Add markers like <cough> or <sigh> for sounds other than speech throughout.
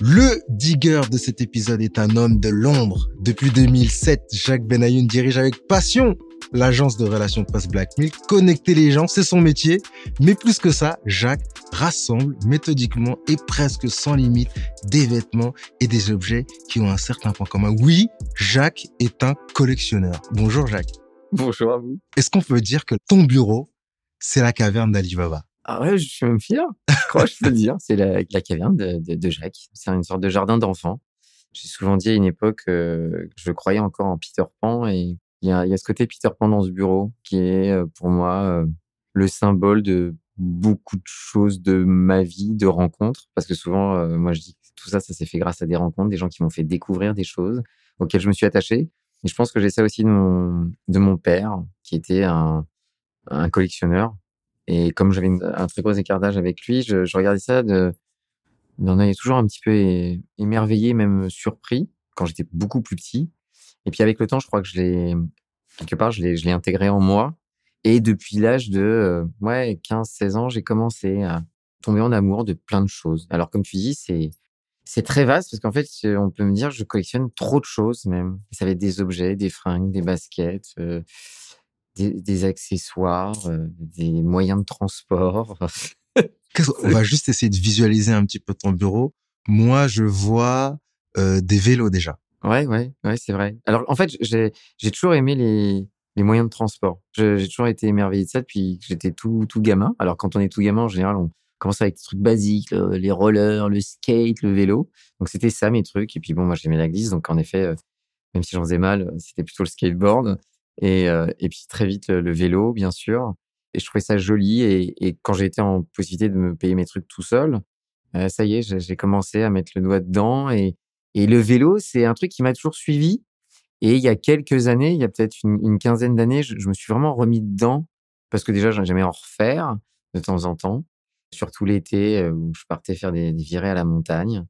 Le digger de cet épisode est un homme de l'ombre. Depuis 2007, Jacques Benayoun dirige avec passion l'agence de relations presse Black Milk. Connecter les gens, c'est son métier. Mais plus que ça, Jacques rassemble méthodiquement et presque sans limite des vêtements et des objets qui ont un certain point commun. Oui, Jacques est un collectionneur. Bonjour Jacques. Bonjour à vous. Est-ce qu'on peut dire que ton bureau, c'est la caverne d'Alibaba? Ah ouais, je suis même fier. Je crois je peux le dire. C'est la, la caverne de, de, Jacques. C'est une sorte de jardin d'enfants. J'ai souvent dit à une époque euh, je croyais encore en Peter Pan et il y y a ce côté Peter Pan dans ce bureau qui est euh, pour moi euh, le symbole de beaucoup de choses de ma vie, de rencontres. Parce que souvent, euh, moi je dis que tout ça, ça s'est fait grâce à des rencontres, des gens qui m'ont fait découvrir des choses auxquelles je me suis attaché. Et je pense que j'ai ça aussi de mon, de mon père, qui était un, un collectionneur. Et comme j'avais un très gros écart d'âge avec lui, je, regardais ça d'un œil toujours un petit peu émerveillé, même surpris, quand j'étais beaucoup plus petit. Et puis avec le temps, je crois que je l'ai, quelque part, je l'ai, je l'ai intégré en moi. Et depuis l'âge de euh, ouais, 15-16 ans, j'ai commencé à tomber en amour de plein de choses. Alors comme tu dis, c'est, c'est très vaste parce qu'en fait, euh, on peut me dire, je collectionne trop de choses même. Ça va être des objets, des fringues, des baskets, euh, des, des accessoires, euh, des moyens de transport. <laughs> On va juste essayer de visualiser un petit peu ton bureau. Moi, je vois euh, des vélos déjà. Ouais, ouais, ouais, c'est vrai. Alors, en fait, j'ai, toujours aimé les, les moyens de transport. J'ai toujours été émerveillé de ça depuis que j'étais tout, tout gamin. Alors, quand on est tout gamin, en général, on commence avec des trucs basiques, le- les rollers, le skate, le vélo. Donc, c'était ça, mes trucs. Et puis, bon, moi, j'aimais la glisse. Donc, en effet, euh, même si j'en faisais mal, c'était plutôt le skateboard. Et, et puis, très vite, le, vélo, bien sûr. Et je trouvais ça joli. Et, et quand été en possibilité de me payer mes trucs tout seul, ça y est, j'ai commencé à mettre le doigt dedans. Et, et le vélo, c'est un truc qui m'a toujours suivi. Et il y a quelques années, il y a peut-être une, quinzaine d'années, je, me suis vraiment remis dedans parce que déjà, j'aimais en refaire de temps en temps, surtout l'été où je partais faire des, virées à la montagne.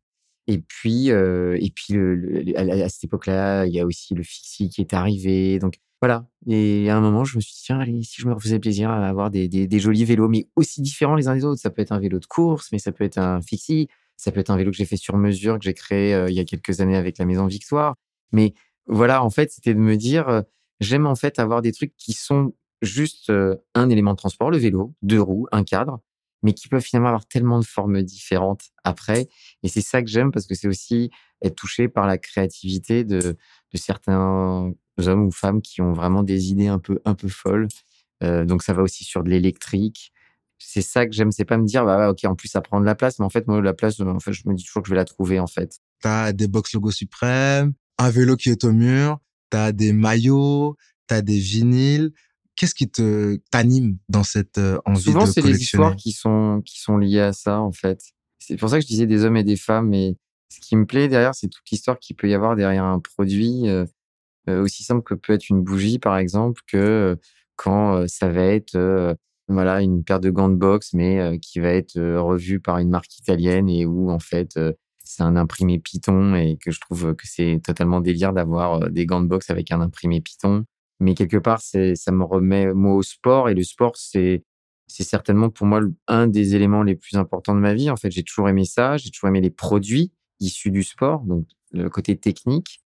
Et puis, et puis à, à cette époque-là, il y a aussi le fixie qui est arrivé. Donc voilà. Et à un moment, je me suis dit, tiens, allez, si je me refaisais plaisir à avoir des, jolis vélos, mais aussi différents les uns des autres. Ça peut être un vélo de course, mais ça peut être un fixie. Ça peut être un vélo que j'ai fait sur mesure, que j'ai créé euh, il y a quelques années avec la Maison Victoire. Mais voilà, en fait, c'était de me dire, euh, j'aime en fait avoir des trucs qui sont juste euh, un élément de transport, le vélo, deux roues, un cadre, mais qui peuvent finalement avoir tellement de formes différentes après. Et c'est ça que j'aime parce que c'est aussi être touché par la créativité de certains hommes ou femmes qui ont vraiment des idées un peu, un peu folles. Euh, donc ça va aussi sur de l'électrique. C'est ça que j'aime, c'est pas me dire, bah ok, en plus ça prend de la place, mais en fait, moi, la place, en fait, je me dis toujours que je vais la trouver, en fait. T'as des box logo suprême, un vélo qui est au mur, t'as des maillots, t'as des vinyles. Qu'est-ce qui te t'anime dans cette euh, envie Souvent, de c'est les histoires qui sont, qui sont liées à ça, en fait. C'est pour ça que je disais des hommes et des femmes. Mais ce qui me plaît derrière, c'est toute l'histoire qu'il peut y avoir derrière un produit, euh, aussi simple que peut être une bougie, par exemple, que euh, quand euh, ça va être euh, voilà une paire de gants de boxe, mais euh, qui va être euh, revue par une marque italienne et où, en fait, euh, c'est un imprimé Python et que je trouve que c'est totalement délire d'avoir euh, des gants de boxe avec un imprimé Python. mais quelque part, ça me remet moi au sport et le sport, c'est, c'est certainement pour moi un des éléments les plus importants de ma vie. En fait, j'ai toujours aimé ça, j'ai toujours aimé les produits issus du sport, donc le côté technique,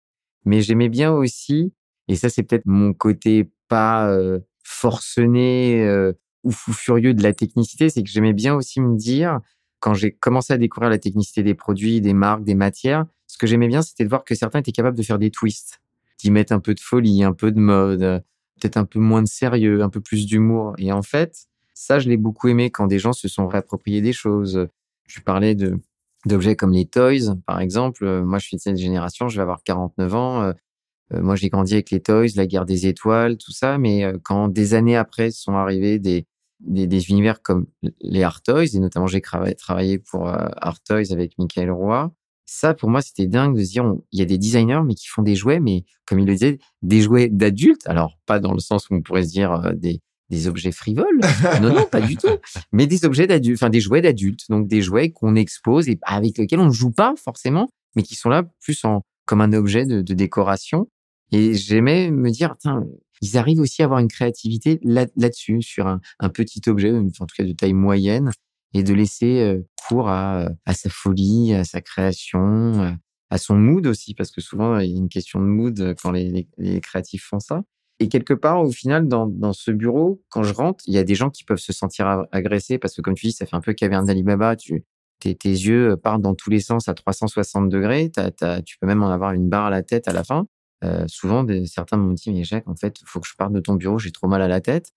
mais j'aimais bien aussi, et ça c'est peut-être mon côté pas euh, forcené euh, ou fou furieux de la technicité, c'est que j'aimais bien aussi me dire, quand j'ai commencé à découvrir la technicité des produits, des marques, des matières, ce que j'aimais bien, c'était de voir que certains étaient capables de faire des twists, d'y mettre un peu de folie, un peu de mode, peut-être un peu moins de sérieux, un peu plus d'humour. Et en fait, ça, je l'ai beaucoup aimé quand des gens se sont réappropriés des choses. Je parlais de d'objets comme les toys, par exemple. Moi, je suis de cette génération, je vais avoir 49 ans. Euh, moi, j'ai grandi avec les toys, la guerre des étoiles, tout ça. Mais euh, quand des années après sont arrivés des, des, univers comme les Art Toys, et notamment j'ai travaillé pour euh, Art Toys avec Michael Roy, ça, pour moi, c'était dingue de se dire, il y a des designers, mais qui font des jouets, mais comme il le disait, des jouets d'adultes. Alors, pas dans le sens où on pourrait se dire euh, des, des objets frivoles. <laughs> non, non, pas du tout. Mais des objets d'adultes, enfin, des jouets d'adultes. Donc, des jouets qu'on expose et avec lesquels on ne joue pas forcément, mais qui sont là plus en, comme un objet de, de décoration. Et j'aimais me dire, tiens, ils arrivent aussi à avoir une créativité là, là-dessus, sur un, un petit objet, en tout cas de taille moyenne, et de laisser euh, cours à, à sa folie, à sa création, euh, à son mood aussi, parce que souvent il y a une question de mood quand les, les, créatifs font ça. Et quelque part, au final, dans, ce bureau, quand je rentre, il y a des gens qui peuvent se sentir agressés parce que, comme tu dis, ça fait un peu caverne d'Alibaba. Tes, yeux partent dans tous les sens à 360 degrés. tu peux même en avoir une barre à la tête à la fin. Euh, souvent, certains m'ont dit, mais Jacques, en fait, il faut que je parte de ton bureau, j'ai trop mal à la tête.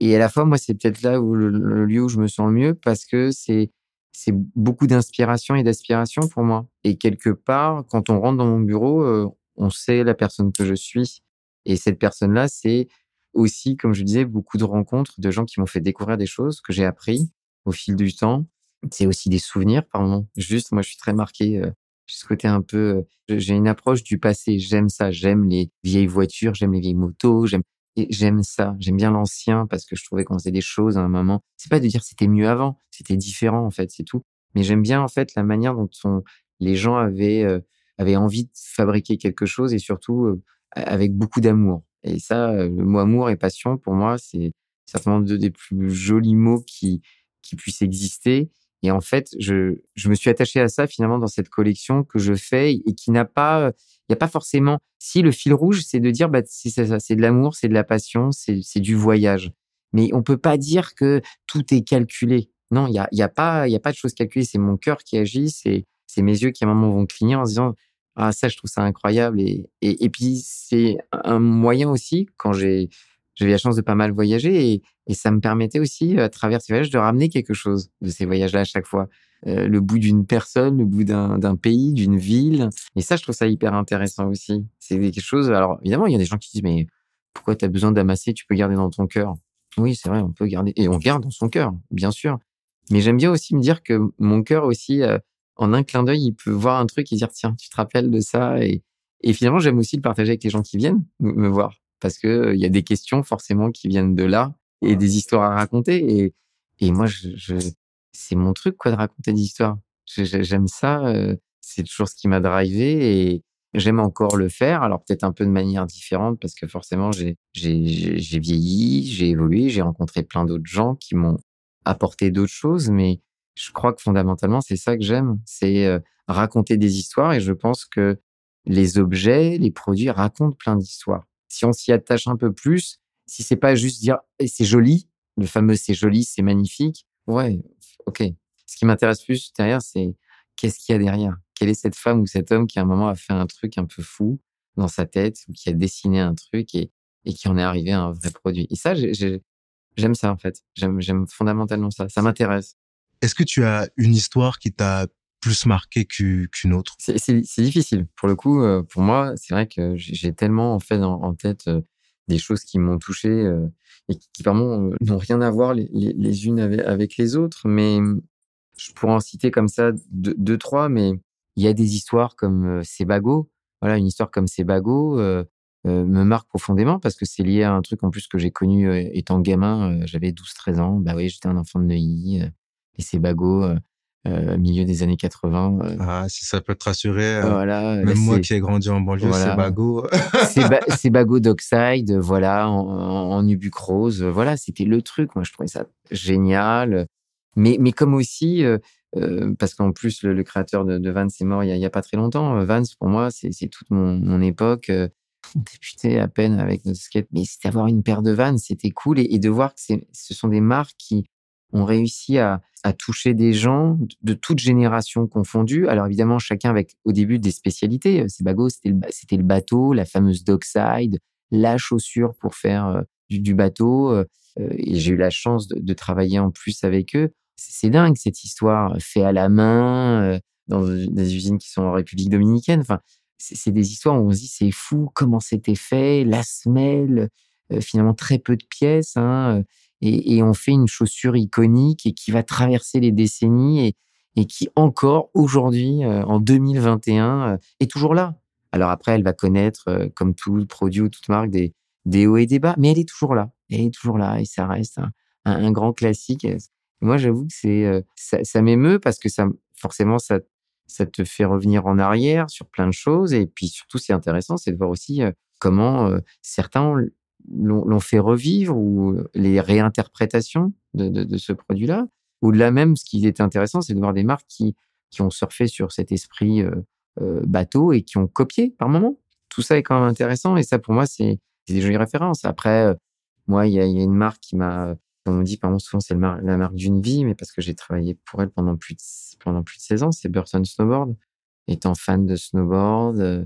Et à la fois, moi, c'est peut-être là où le, lieu où je me sens le mieux parce que c'est c'est beaucoup d'inspiration et d'aspiration pour moi. Et quelque part, quand on rentre dans mon bureau, euh, on sait la personne que je suis. Et cette personne-là, c'est aussi, comme je disais, beaucoup de rencontres de gens qui m'ont fait découvrir des choses que j'ai appris au fil du temps. C'est aussi des souvenirs par moment. Juste, moi, je suis très marqué. Euh, ce côté un peu, euh, j'ai une approche du passé. J'aime ça. J'aime les vieilles voitures. J'aime les vieilles motos. J'aime j'aime ça. J'aime bien l'ancien parce que je trouvais qu'on faisait des choses à un moment. C'est pas de dire c'était mieux avant, c'était différent en fait, c'est tout. Mais j'aime bien en fait la manière dont on, les gens avaient euh, avaient envie de fabriquer quelque chose et surtout euh, avec beaucoup d'amour. Et ça, euh, le mot amour et passion pour moi, c'est certainement deux des plus jolis mots qui qui puissent exister. Et en fait, je, je me suis attaché à ça finalement dans cette collection que je fais et qui n'a pas, il n'y a pas forcément. Si le fil rouge, c'est de dire, bah, c'est ça, c'est de l'amour, c'est de la passion, c'est, du voyage. Mais on peut pas dire que tout est calculé. Non, il y a, y a pas, il a pas de choses calculées. C'est mon cœur qui agit, c'est mes yeux qui à un moment vont cligner en se disant, ah ça, je trouve ça incroyable. Et, et, et puis c'est un moyen aussi quand j'ai j'avais la chance de pas mal voyager et, et, ça me permettait aussi, à travers ces voyages, de ramener quelque chose de ces voyages-là à chaque fois. Euh, le bout d'une personne, le bout d'un pays, d'une ville. Et ça, je trouve ça hyper intéressant aussi. C'est quelque chose. Alors, évidemment, il y a des gens qui disent, mais pourquoi tu as besoin d'amasser Tu peux garder dans ton cœur? Oui, c'est vrai, on peut garder. Et on garde dans son cœur, bien sûr. Mais j'aime bien aussi me dire que mon cœur aussi, euh, en un clin d'œil, il peut voir un truc et dire, tiens, tu te rappelles de ça. Et, et finalement, j'aime aussi le partager avec les gens qui viennent me voir parce que euh, il y a des questions forcément qui viennent de là et des histoires à raconter. Et, et moi, je, je c'est mon truc quoi de raconter des histoires. J'aime ça. Euh, c'est toujours ce qui m'a drivé et j'aime encore le faire. Alors peut-être un peu de manière différente parce que forcément j'ai j'ai vieilli, j'ai évolué, j'ai rencontré plein d'autres gens qui m'ont apporté d'autres choses, mais je crois que fondamentalement c'est ça que j'aime, c'est euh, raconter des histoires et je pense que les objets, les produits racontent plein d'histoires si on s'y attache un peu plus, si c'est pas juste dire eh, c'est joli, le fameux c'est joli, c'est magnifique, ouais, ok. Ce qui m'intéresse plus derrière, c'est qu'est-ce qu'il y a derrière? Quelle est cette femme ou cet homme qui à un moment a fait un truc un peu fou dans sa tête ou qui a dessiné un truc et, et qui en est arrivé à un vrai produit? Et ça, j'aime ça en fait. J'aime fondamentalement ça. Ça m'intéresse. Est-ce que tu as une histoire qui t'a plus marqué qu'une autre? C'est difficile. Pour le coup, euh, pour moi, c'est vrai que j'ai tellement en fait en, tête euh, des choses qui m'ont touché euh, et qui, vraiment n'ont rien à voir les, unes avec, les autres. Mais je pourrais en citer comme ça deux, deux trois, mais il y a des histoires comme Sebago. Voilà, une histoire comme Sebago me marque profondément parce que c'est lié à un truc en plus que j'ai connu étant gamin. J'avais 12-13 ans. Bah oui, j'étais un enfant de Neuilly. Et Sebago, euh, milieu des années 80. euh, Ah, si ça peut te rassurer, euh, voilà. là, même moi qui ai grandi en banlieue, voilà. c'est bagot. c'est <laughs> ba c'est Bago Dockside, euh, voilà, en, en, en Nubuck Rose, euh, voilà, c'était le truc. Moi, je trouvais ça génial. Mais, mais comme aussi, euh, euh, parce qu'en plus, le, le créateur de, de Vans est mort il y a, pas très longtemps. Euh, Vans, pour moi, c'est toute mon, mon époque. Euh, on débutait à peine avec notre skate, mais c'était avoir une paire de Vans, c'était cool. Et, et de voir que ce sont des marques qui ont réussi à, toucher des gens de- toutes générations confondues. Alors évidemment, chacun avec au début des spécialités. C'est Bago, c'était le, c'était le bateau, la fameuse dockside, la chaussure pour faire euh, du, bateau. euh, euh, et j'ai eu la chance de, travailler en plus avec eux. C'est dingue cette histoire, fait à la main, euh, dans des usines qui sont en République dominicaine. Enfin, c'est des histoires où on se dit c'est fou comment c'était fait, la semelle, euh, finalement très peu de pièces, hein, euh, et, on fait une chaussure iconique et qui va traverser les décennies et, qui encore aujourd'hui, euh, en 2021, euh, est toujours là. Alors après, elle va connaître, euh, comme tout produit ou toute marque, des, hauts et des bas, mais elle est toujours là. Elle est toujours là et ça reste un, grand classique. Moi, j'avoue que c'est ça, m'émeut parce que forcément, ça, ça te fait revenir en arrière sur plein de choses. Et puis surtout, c'est intéressant, c'est de voir aussi comment certains ont- l'ont fait revivre ou les réinterprétations de, ce produit-là. Au-delà même, ce qui est intéressant, c'est de voir des marques qui, qui ont surfé sur cet esprit euh, euh, bateau et qui ont copié par moment. Tout ça est quand même intéressant et ça, pour moi, c'est des jolies références. Après, euh, moi, il y a, une marque qui m'a, on me dit, par exemple, souvent, c'est la marque d'une vie, mais parce que j'ai travaillé pour elle pendant plus de, pendant plus de 16 ans, c'est Burton Snowboard. Étant fan de snowboard, euh,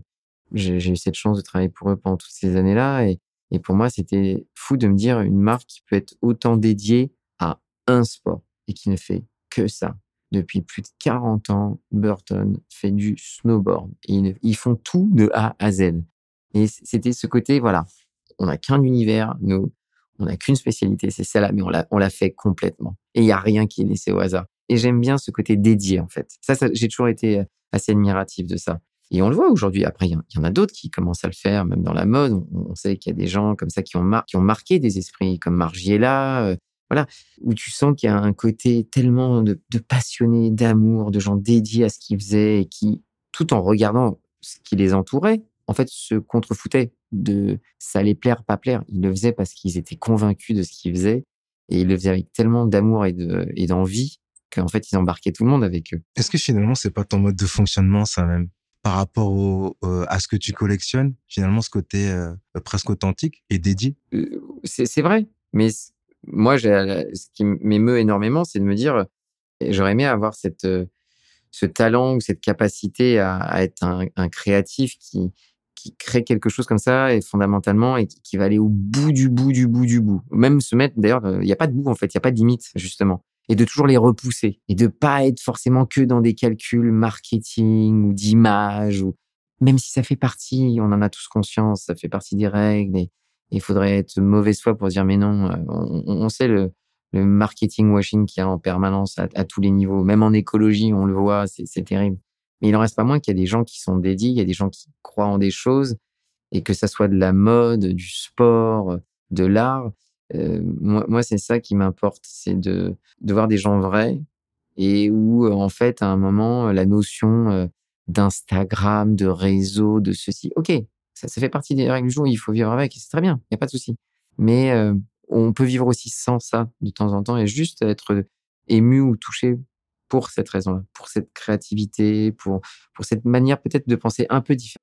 j'ai eu cette chance de travailler pour eux pendant toutes ces années-là et, et pour moi, c'était fou de me dire une marque qui peut être autant dédiée à un sport et qui ne fait que ça. Depuis plus de 40 ans, Burton fait du snowboard. Et ils, font tout de A à Z. Et c'était ce côté, voilà, on n'a qu'un univers, nous, on n'a qu'une spécialité, c'est celle-là, mais on l'a, fait complètement. Et il y a rien qui est laissé au hasard. Et j'aime bien ce côté dédié, en fait. Ça, ça j'ai toujours été euh, assez admiratif de ça. Et on le voit aujourd'hui. Après, il y, en- a d'autres qui commencent à le faire, même dans la mode. On, sait qu'il y a des gens comme ça qui ont, marqué des esprits, comme Margiela, euh, voilà, où tu sens qu'il y a un côté tellement de, de passionnés, d'amour, de gens dédiés à ce qu'ils faisaient et qui, tout en regardant ce qui les entourait, en fait, se contrefoutaient de ça allait plaire, pas plaire. Ils le faisaient parce qu'ils étaient convaincus de ce qu'ils faisaient et ils le faisaient avec tellement d'amour et d'envie qu'en fait, ils embarquaient tout le monde avec eux. Est-ce que finalement, c'est pas ton mode de fonctionnement, ça même? Par rapport euh, à ce que tu collectionnes, finalement, ce côté euh, presque authentique et dédié? Euh, c'est vrai, mais moi, ce qui m'émeut énormément, c'est de me dire, euh, j'aurais aimé avoir cette, euh, ce talent ou cette capacité à, être un, créatif qui, qui crée quelque chose comme ça et fondamentalement et qui, qui va aller au bout du bout du bout du bout. Même se mettre, d'ailleurs, euh, il n'y a pas de bout en fait, il n'y a pas de limite justement. Et de toujours les repousser et de pas être forcément que dans des calculs marketing ou d'image ou même si ça fait partie, on en a tous conscience, ça fait partie des règles et il faudrait être mauvaise foi pour dire mais non, euh, on, sait le, marketing washing qu'il y a en permanence à, tous les niveaux, même en écologie, on le voit, c'est terrible. Mais il en reste pas moins qu'il y a des gens qui sont dédiés, il y a des gens qui croient en des choses et que ça soit de la mode, du sport, de l'art. Moi, c'est ça qui m'importe, c'est de, voir des gens vrais et où en fait à un moment la notion d'Instagram, de réseau, de ceci, ok, ça, fait partie des règles du jour, il faut vivre avec, c'est très bien, il n'y a pas de souci. Mais on peut vivre aussi sans ça de temps en temps et juste être ému ou touché pour cette raison-là, pour cette créativité, pour, pour cette manière peut-être de penser un peu différente.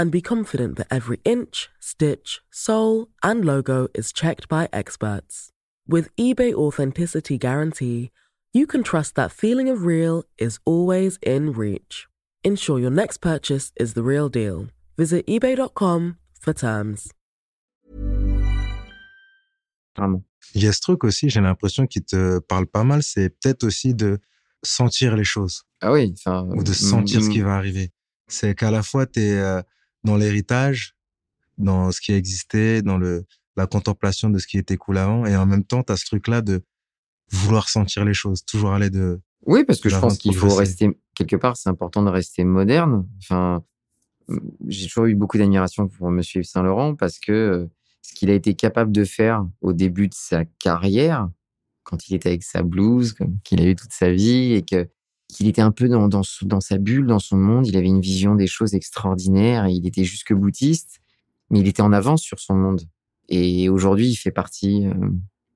and be confident that every inch, stitch, sole, and logo is checked by experts. With eBay Authenticity Guarantee, you can trust that feeling of real is always in reach. Ensure your next purchase is the real deal. Visit eBay.com for terms. Il y a ce truc aussi, j'ai l'impression qu'il te parle pas mal, c'est peut-être aussi de sentir les choses. Ah oui. Ou de sentir ce qui va arriver. C'est qu'à la fois, tu es euh, dans l'héritage, dans ce qui a existé, dans le, la contemplation de ce qui était cool avant, et en même temps, tu as ce truc-là de vouloir sentir les choses, toujours aller de... Oui, parce que je pense qu'il faut rester, quelque part, c'est important de rester moderne. Enfin, j'ai toujours eu beaucoup d'admiration pour Monsieur Yves Saint Laurent parce que euh, ce qu'il a été capable de faire au début de sa carrière, quand il était avec sa blouse, qu'il a eu toute sa vie, et que qu'il était un peu dans, dans, dans, sa bulle, dans son monde. Il avait une vision des choses extraordinaires. Il était jusque boutiste, mais il était en avance sur son monde. Et aujourd'hui, il fait partie. Euh,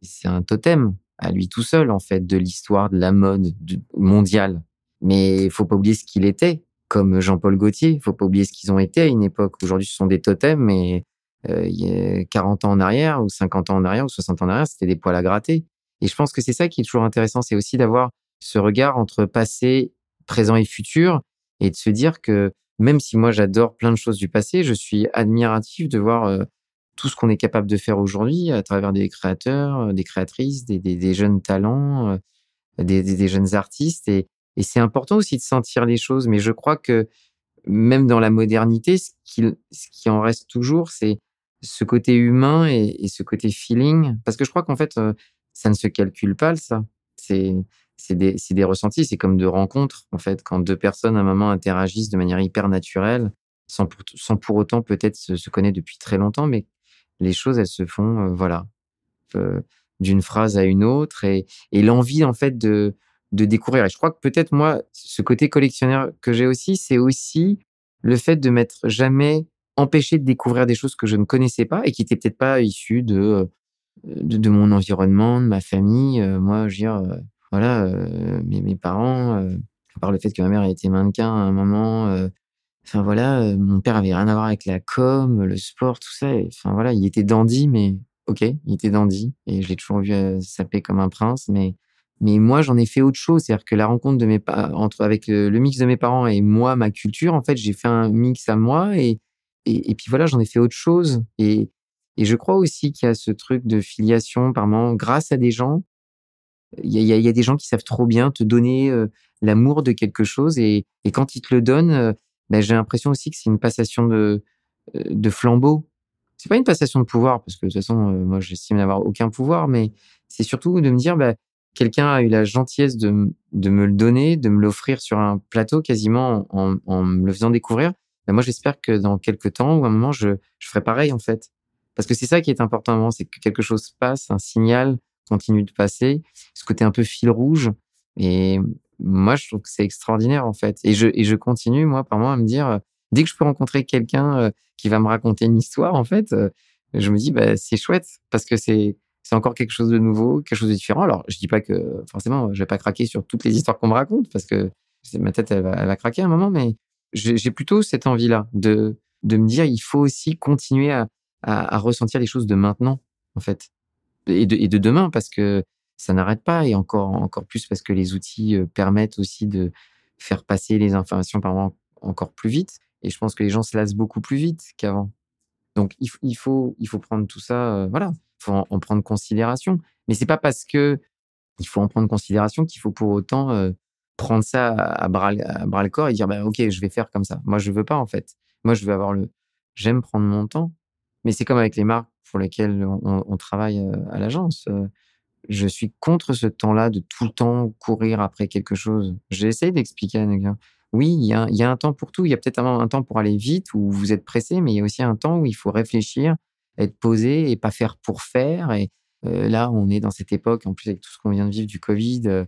c'est un totem à lui tout seul, en fait, de l'histoire de la mode mondiale. Mais il faut pas oublier ce qu'il était, comme Jean-Paul Gaultier. Faut pas oublier ce qu'ils ont été à une époque. Aujourd'hui, ce sont des totems, mais euh, il y a 40 ans en arrière, ou 50 ans en arrière, ou 60 ans en arrière, c'était des poils à gratter. Et je pense que c'est ça qui est toujours intéressant, c'est aussi d'avoir ce regard entre passé, présent et futur, et de se dire que même si moi j'adore plein de choses du passé, je suis admiratif de voir euh, tout ce qu'on est capable de faire aujourd'hui à travers des créateurs, euh, des créatrices, des, jeunes talents, euh, des, jeunes artistes. Et, c'est important aussi de sentir les choses. Mais je crois que même dans la modernité, ce qui, en reste toujours, c'est ce côté humain et, ce côté feeling. Parce que je crois qu'en fait, ça ne se calcule pas, ça. C'est c'est des, des ressentis, c'est comme de rencontres, en fait, quand deux personnes à un moment interagissent de manière hyper naturelle, sans pour, sans pour autant peut-être se, se connaître depuis très longtemps, mais les choses, elles se font, euh, voilà, euh, d'une phrase à une autre et, et l'envie, en fait, de, de découvrir. Et je crois que peut-être, moi, ce côté collectionneur que j'ai aussi, c'est aussi le fait de m'être jamais empêché de découvrir des choses que je ne connaissais pas et qui étaient peut-être pas issues de, euh, de, de, mon environnement, de ma famille. moi, je veux dire, voilà, mes, mes, parents, à part le fait que ma mère a été mannequin à un moment, Enfin voilà, euh, mon père avait rien à voir avec la com, le sport, tout ça. enfin voilà, il était dandy, mais ok, il était dandy et je l'ai toujours vu euh, saper comme un prince. Mais mais moi, j'en ai fait autre chose, c'est-à-dire que la rencontre de mes entre avec le, mix de mes parents et moi, ma culture, en fait, j'ai fait un mix à moi et et, et puis voilà, j'en ai fait autre chose. Et et je crois aussi qu'il y a ce truc de filiation, par moment, grâce à des gens. Il y a, des gens qui savent trop bien te donner euh, l'amour de quelque chose et, quand ils te le donnent, ben, j'ai l'impression aussi que c'est une passation de, euh, de flambeau. C'est pas une passation de pouvoir, parce que de toute façon, euh, moi, j'estime n'avoir aucun pouvoir, mais c'est surtout de me dire, bah, quelqu'un a eu la gentillesse de, me le donner, de me l'offrir sur un plateau quasiment en, me le faisant découvrir. Ben, moi, j'espère que dans quelques temps ou un moment, je, je ferai pareil, en fait. Parce que c'est ça qui est important, c'est que quelque chose passe, un signal continue de passer, ce côté un peu fil rouge. Et moi, je trouve que c'est extraordinaire, en fait. Et je, et je continue, moi, par moi, à me dire, euh, dès que je peux rencontrer quelqu'un euh, qui va me raconter une histoire, en fait, euh, je me dis, bah, c'est chouette, parce que c'est, c'est encore quelque chose de nouveau, quelque chose de différent. Alors, je dis pas que, forcément, je vais pas craquer sur toutes les histoires qu'on me raconte, parce que ma tête, elle va, craquer à un moment, mais j'ai plutôt cette envie-là de, de me dire, il faut aussi continuer à, à ressentir les choses de maintenant, en fait, et de, demain, parce que ça n'arrête pas et encore encore plus parce que les outils euh, permettent aussi de faire passer les informations par moment encore plus vite et je pense que les gens se lassent beaucoup plus vite qu'avant. Donc il, il, faut il faut prendre tout ça euh, voilà, il faut en, prendre considération mais c'est pas parce que il faut en prendre considération qu'il faut pour autant euh, prendre ça à bras, à bras le corps et dire bah OK, je vais faire comme ça. Moi je veux pas en fait. Moi je veux avoir le j'aime prendre mon temps mais c'est comme avec les marques pour lesquelles on, travaille à l'agence je suis contre ce temps-là de tout le temps courir après quelque chose. J'ai essayé d'expliquer à quelqu'un. Oui, il y, a, un temps pour tout. Il y a peut-être un, temps pour aller vite où vous êtes pressé, mais il y a aussi un temps où il faut réfléchir, être posé et pas faire pour faire. Et euh, là, on est dans cette époque, en plus avec tout ce qu'on vient de vivre du Covid, euh,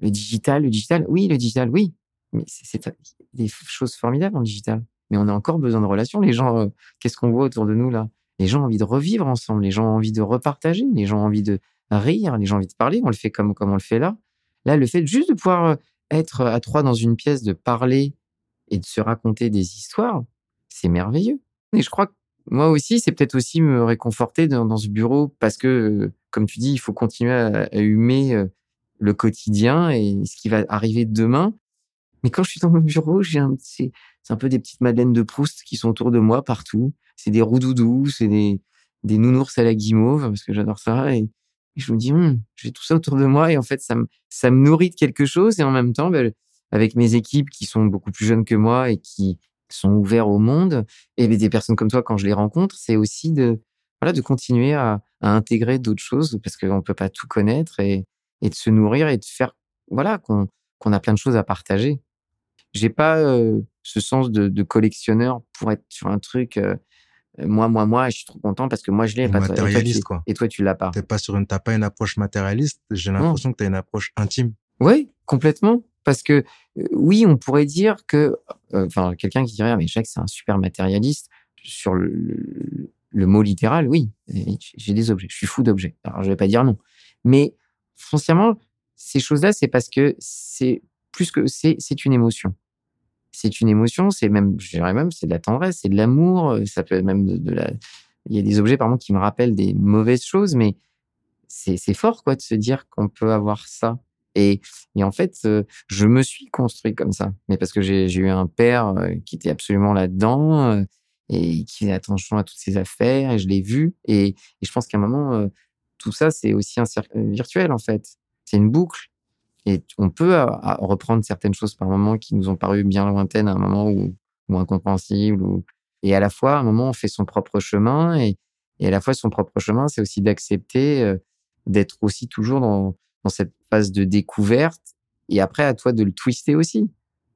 le digital, le digital, oui, le digital, oui. Mais c'est des choses formidables en digital. Mais on a encore besoin de relations. Les gens, euh, qu'est-ce qu'on voit autour de nous là? Les gens ont envie de revivre ensemble. Les gens ont envie de repartager. Les gens ont envie de rire, les gens ont envie de parler, on le fait comme, comme on le fait là. Là, le fait juste de pouvoir euh, être à trois dans une pièce, de parler et de se raconter des histoires, c'est merveilleux. Et je crois que moi aussi, c'est peut-être aussi me réconforter dans, ce bureau parce que, euh, comme tu dis, il faut continuer à, humer euh, le quotidien et ce qui va arriver demain. Mais quand je suis dans mon bureau, j'ai un, c'est, un peu des petites madeleines de Proust qui sont autour de moi partout. C'est des roudoudous, c'est des, nounours à la guimauve parce que j'adore ça. Et, je me dis, hum, j'ai tout ça autour de moi et en fait, ça me, ça me nourrit de quelque chose et en même temps, ben, avec mes équipes qui sont beaucoup plus jeunes que moi et qui sont ouverts au monde, et des personnes comme toi, quand je les rencontre, c'est aussi de, voilà, de continuer à, à intégrer d'autres choses parce qu'on ne peut pas tout connaître et, et, de se nourrir et de faire, voilà, qu'on qu'on a plein de choses à partager. J'ai pas euh, ce sens de, de, collectionneur pour être sur un truc. Euh, moi, moi, moi, je suis trop content parce que moi, je l'ai. Matérialiste, toi, quoi. Et toi, tu l'as pas. T'es pas sur une, t'as pas une approche matérialiste. J'ai l'impression que tu as une approche intime. Oui, complètement. Parce que euh, oui, on pourrait dire que, euh, enfin, quelqu'un qui dirait, ah, mais Jacques, c'est un super matérialiste. Sur le, le, le mot littéral, oui, j'ai des objets. Je suis fou d'objets. Alors, je vais pas dire non. Mais foncièrement, ces choses-là, c'est parce que c'est plus que c'est, c'est une émotion. C'est une émotion, c'est même, je dirais même, c'est de la tendresse, c'est de l'amour, euh, ça peut même de, de la. Il y a des objets, par qui me rappellent des mauvaises choses, mais c'est, fort, quoi, de se dire qu'on peut avoir ça. Et, en fait, euh, je me suis construit comme ça. Mais parce que j'ai, eu un père euh, qui était absolument là-dedans et qui faisait attention à toutes ses affaires, et je l'ai vu. Et, je pense qu'à un moment, tout ça, c'est aussi un cercle virtuel, en fait. C'est une boucle. Et on peut à reprendre certaines choses par moment qui nous ont paru bien lointaines à un moment ou, ou incompréhensibles. Et à la fois, à un moment, on fait son propre chemin. Et, à la fois, son propre chemin, c'est aussi d'accepter euh, d'être aussi toujours dans, cette phase de découverte. Et après, à toi de le twister aussi.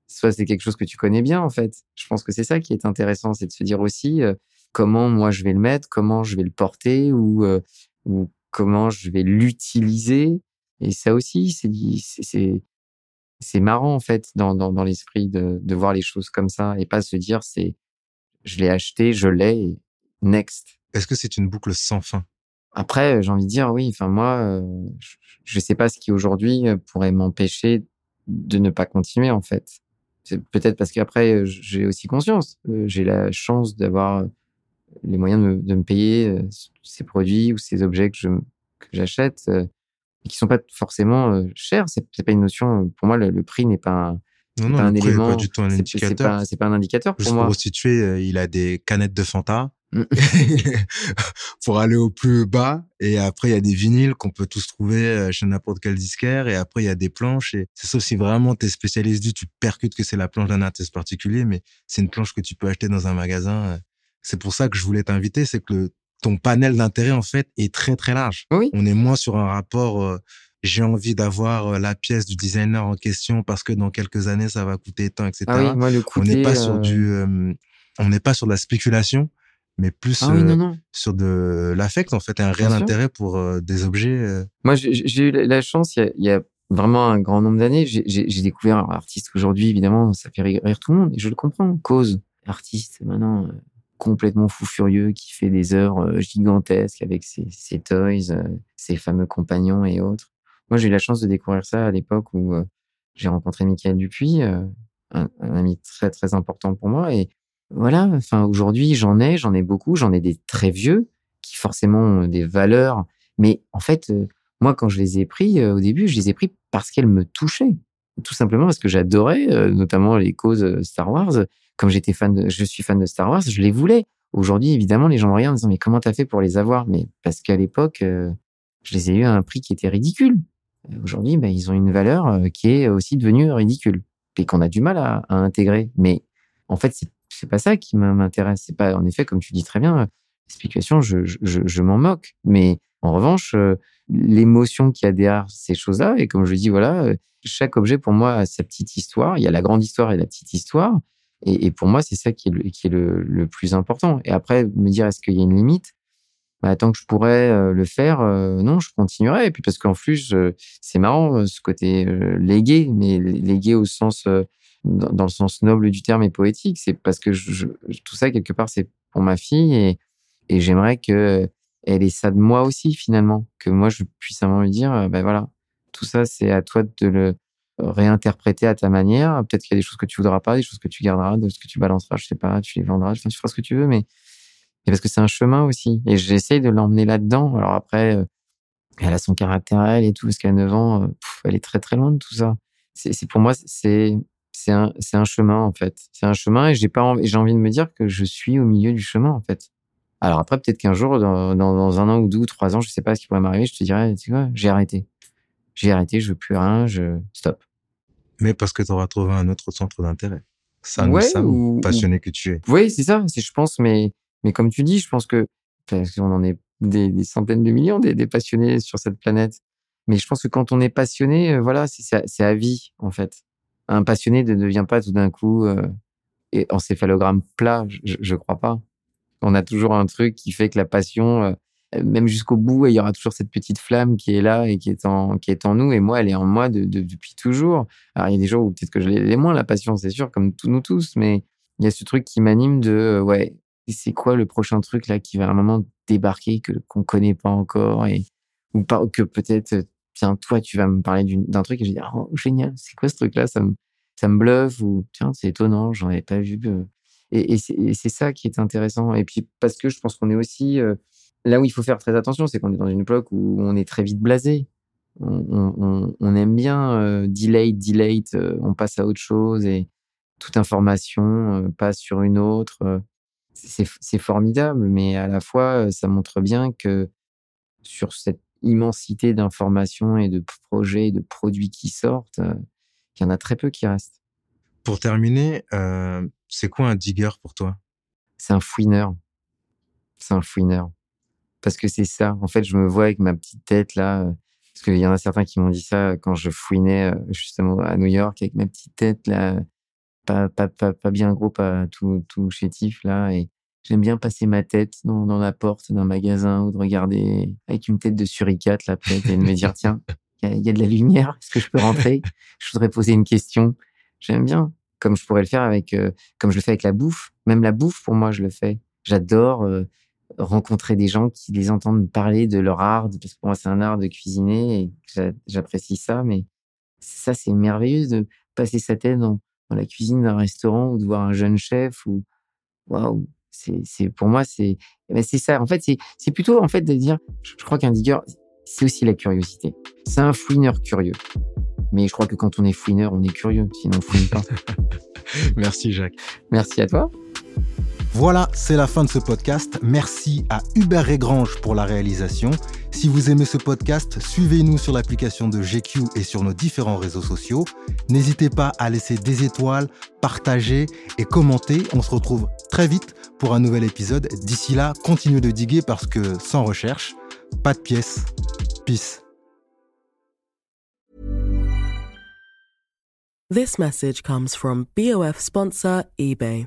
Soit c'est quelque chose que tu connais bien, en fait. Je pense que c'est ça qui est intéressant, c'est de se dire aussi euh, comment moi je vais le mettre, comment je vais le porter euh, ou comment je vais l'utiliser. Et ça aussi, c'est marrant en fait dans dans, dans l'esprit de, de voir les choses comme ça et pas se dire c'est je l'ai acheté, je l'ai, next. Est-ce que c'est une boucle sans fin? Après, j'ai envie de dire oui. Enfin moi, euh, je ne sais pas ce qui aujourd'hui pourrait m'empêcher de ne pas continuer en fait. C'est peut-être parce qu'après j'ai aussi conscience, j'ai la chance d'avoir les moyens de me, de me payer ces produits ou ces objets que que j'achète et qui sont pas forcément euh, chers. C'est, c'est pas une notion. Pour moi, le, le prix n'est pas un, non, non, pas un élément. Pas du tout un c'est, indicateur. c'est pas, c'est pas un indicateur pour Juste moi. pour situer, euh, il a des canettes de Fanta Mm. <laughs> pour aller au plus bas. Et après, il y a des vinyles qu'on peut tous trouver euh, chez n'importe quel disquaire. Et après, il y a des planches. Et c'est sauf si vraiment t'es spécialiste du, tu percutes que c'est la planche d'un artiste particulier, mais c'est une planche que tu peux acheter dans un magasin. C'est pour ça que je voulais t'inviter, c'est que le, ton panel d'intérêt, en fait, est très, très large. Oui. On est moins sur un rapport, euh, j'ai envie d'avoir euh, la pièce du designer en question parce que dans quelques années, ça va coûter tant, etc. Ah oui, moi le on n'est pas sur euh, du, on n'est pas sur de la spéculation, mais plus Ah oui, non, non. sur de l'affect, en fait, un réel intérêt pour des objets. Moi, j'ai eu la- chance, il y y a vraiment un grand nombre d'années, j'ai- découvert un artiste aujourd'hui, évidemment, ça fait rire, tout le monde, et je le comprends. Cause, artiste maintenant complètement fou furieux, qui fait des heures euh, gigantesques avec ses, toys, euh, ses fameux compagnons et autres. Moi, j'ai eu la chance de découvrir ça à l'époque où euh, j'ai rencontré Michael Dupuis, un, un ami très très important pour moi, et voilà. Enfin, aujourd'hui, j'en ai, j'en ai beaucoup, j'en ai des très vieux qui forcément ont des valeurs, mais en fait. moi, quand je les ai pris au début, je les ai pris parce qu'elles me touchaient. Tout simplement parce que j'adorais, notamment les causes Star Wars. Comme j'étais fan de, je suis fan de Star Wars, je les voulais. Aujourd'hui, évidemment, les gens me regardent en disant, mais comment t'as fait pour les avoir? Mais parce qu'à l'époque, euh, je les ai eu à un prix qui était ridicule. Euh, Aujourd'hui, ben, ils ont une valeur euh, qui est aussi devenue ridicule et qu'on a du mal à, intégrer. Mais en fait, c'est, pas ça qui m'in- m'intéresse. C'est pas, en effet, comme tu dis très bien, spéculations, je, je, m'en moque. Mais en revanche, l'émotion qu'il y a derrière ces choses-là. Et comme je dis, voilà, chaque objet pour moi a sa petite histoire. Il y a la grande histoire et la petite histoire. Et, et pour moi, c'est ça qui est, le, qui est le, le plus important. Et après, me dire, est-ce qu'il y a une limite? Bah, Tant que je pourrais euh, le faire, euh, non, je continuerai. Et puis parce qu'en plus, c'est marrant, euh, ce côté euh, légué, mais légué au sens, euh, dans, le sens noble du terme et poétique. C'est parce que je, je- tout ça, quelque part, c'est pour ma fille. Et, et j'aimerais que elle ait ça de moi aussi finalement que moi je puisse à un moment lui dire ben voilà tout ça c'est à toi de le réinterpréter à ta manière. Peut-être qu'il y a des choses que tu voudras pas des choses que tu garderas des choses que tu balanceras je sais pas tu les vendras tu feras ce que tu veux mais, mais parce que c'est un chemin aussi. Et j'essaye de l'emmener là-dedans. Alors après euh, elle a son caractère elle et tout parce qu'à 9 ans euh, elle est très très loin de tout ça. C'est pour moi c'est c'est un un chemin en fait. C'est un chemin et j'ai pas envie- j'ai envie de me dire que je suis au milieu du chemin en fait. Alors après, peut-être qu'un jour, dans, dans, dans, un an ou deux ou trois ans, je sais pas ce qui pourrait m'arriver, je te dirais, tu sais quoi, j'ai arrêté. J'ai arrêté, je veux plus rien, je stop. Mais parce que tu auras trouvé un autre centre d'intérêt. Ça nous ça ou, passionné que tu es. Oui, c'est ça, je pense, mais mais comme tu dis, je pense que parce qu'on en est des, des, centaines de millions des, des, passionnés sur cette planète. Mais je pense que quand on est passionné, euh, voilà, c'est à vie en fait. Un passionné ne devient pas tout d'un coup euh, encéphalogramme plat. Je, je crois pas. On a toujours un truc qui fait que la passion, euh, même jusqu'au bout, il y aura toujours cette petite flamme qui est là et qui est en, qui est en nous. Et moi, elle est en moi de, depuis toujours. Alors, il y a des jours où peut-être que je l'ai moins, la passion, c'est sûr, comme tous nous tous, mais il y a ce truc qui m'anime de, euh, ouais, c'est quoi le prochain truc là qui va à un moment débarquer que qu'on connaît pas encore et ou pas que peut-être tiens toi tu vas me parler d'un truc et je vais dire oh génial c'est quoi ce truc là ça me ça me bluffe ou tiens c'est étonnant j'en avais pas vu euh, et, c'est ça qui est intéressant. Et puis parce que je pense qu'on est aussi euh, là où il faut faire très attention, c'est qu'on est dans une époque où on est très vite blasé. On, on, on aime bien euh, delay, delay, euh, on passe à autre chose et toute information euh, passe sur une autre. c'est formidable, mais à la fois, ça montre bien que sur cette immensité d'informations et de projets et de produits qui sortent, il y en a très peu qui restent. Pour terminer, euh, c'est quoi un digger pour toi? C'est un fouineur. C'est un fouineur. Parce que c'est ça. En fait, je me vois avec ma petite tête là. Euh, parce qu'il y en a certains qui m'ont dit ça quand je fouinais euh, justement à New York avec ma petite tête là, pas, pas, pas, pas bien gros, pas tout, tout chétif là. Et j'aime bien passer ma tête dans, dans la porte d'un magasin ou de regarder avec une tête de suricate là peut-être et de me dire tiens, il y, a de la lumière, est-ce que je peux rentrer? Je voudrais poser une question. J'aime bien comme je pourrais le faire avec, euh, comme je le fais avec la bouffe. Même la bouffe, pour moi, je le fais. J'adore euh, rencontrer des gens qui les entendent parler de leur art, parce que pour moi, c'est un art de cuisiner et j'apprécie ça. Mais ça, c'est merveilleux de passer sa tête dans, dans la cuisine d'un restaurant ou de voir un jeune chef ou waouh. C'est, c'est pour moi, c'est, mais c'est ça. En fait, c'est, c'est plutôt en fait de dire, je, je crois qu'un digger, c'est aussi la curiosité. C'est un fouineur curieux. Mais je crois que quand on est fouineur, on est curieux, sinon on fouine pas. <laughs> Merci Jacques. Merci à toi. Voilà, c'est la fin de ce podcast. Merci à Hubert Régrange pour la réalisation. Si vous aimez ce podcast, suivez-nous sur l'application de GQ et sur nos différents réseaux sociaux. N'hésitez pas à laisser des étoiles, partager et commenter. On se retrouve très vite pour un nouvel épisode. D'ici là, continuez de diguer parce que sans recherche, pas de pièces. Peace. This message comes from BOF sponsor eBay.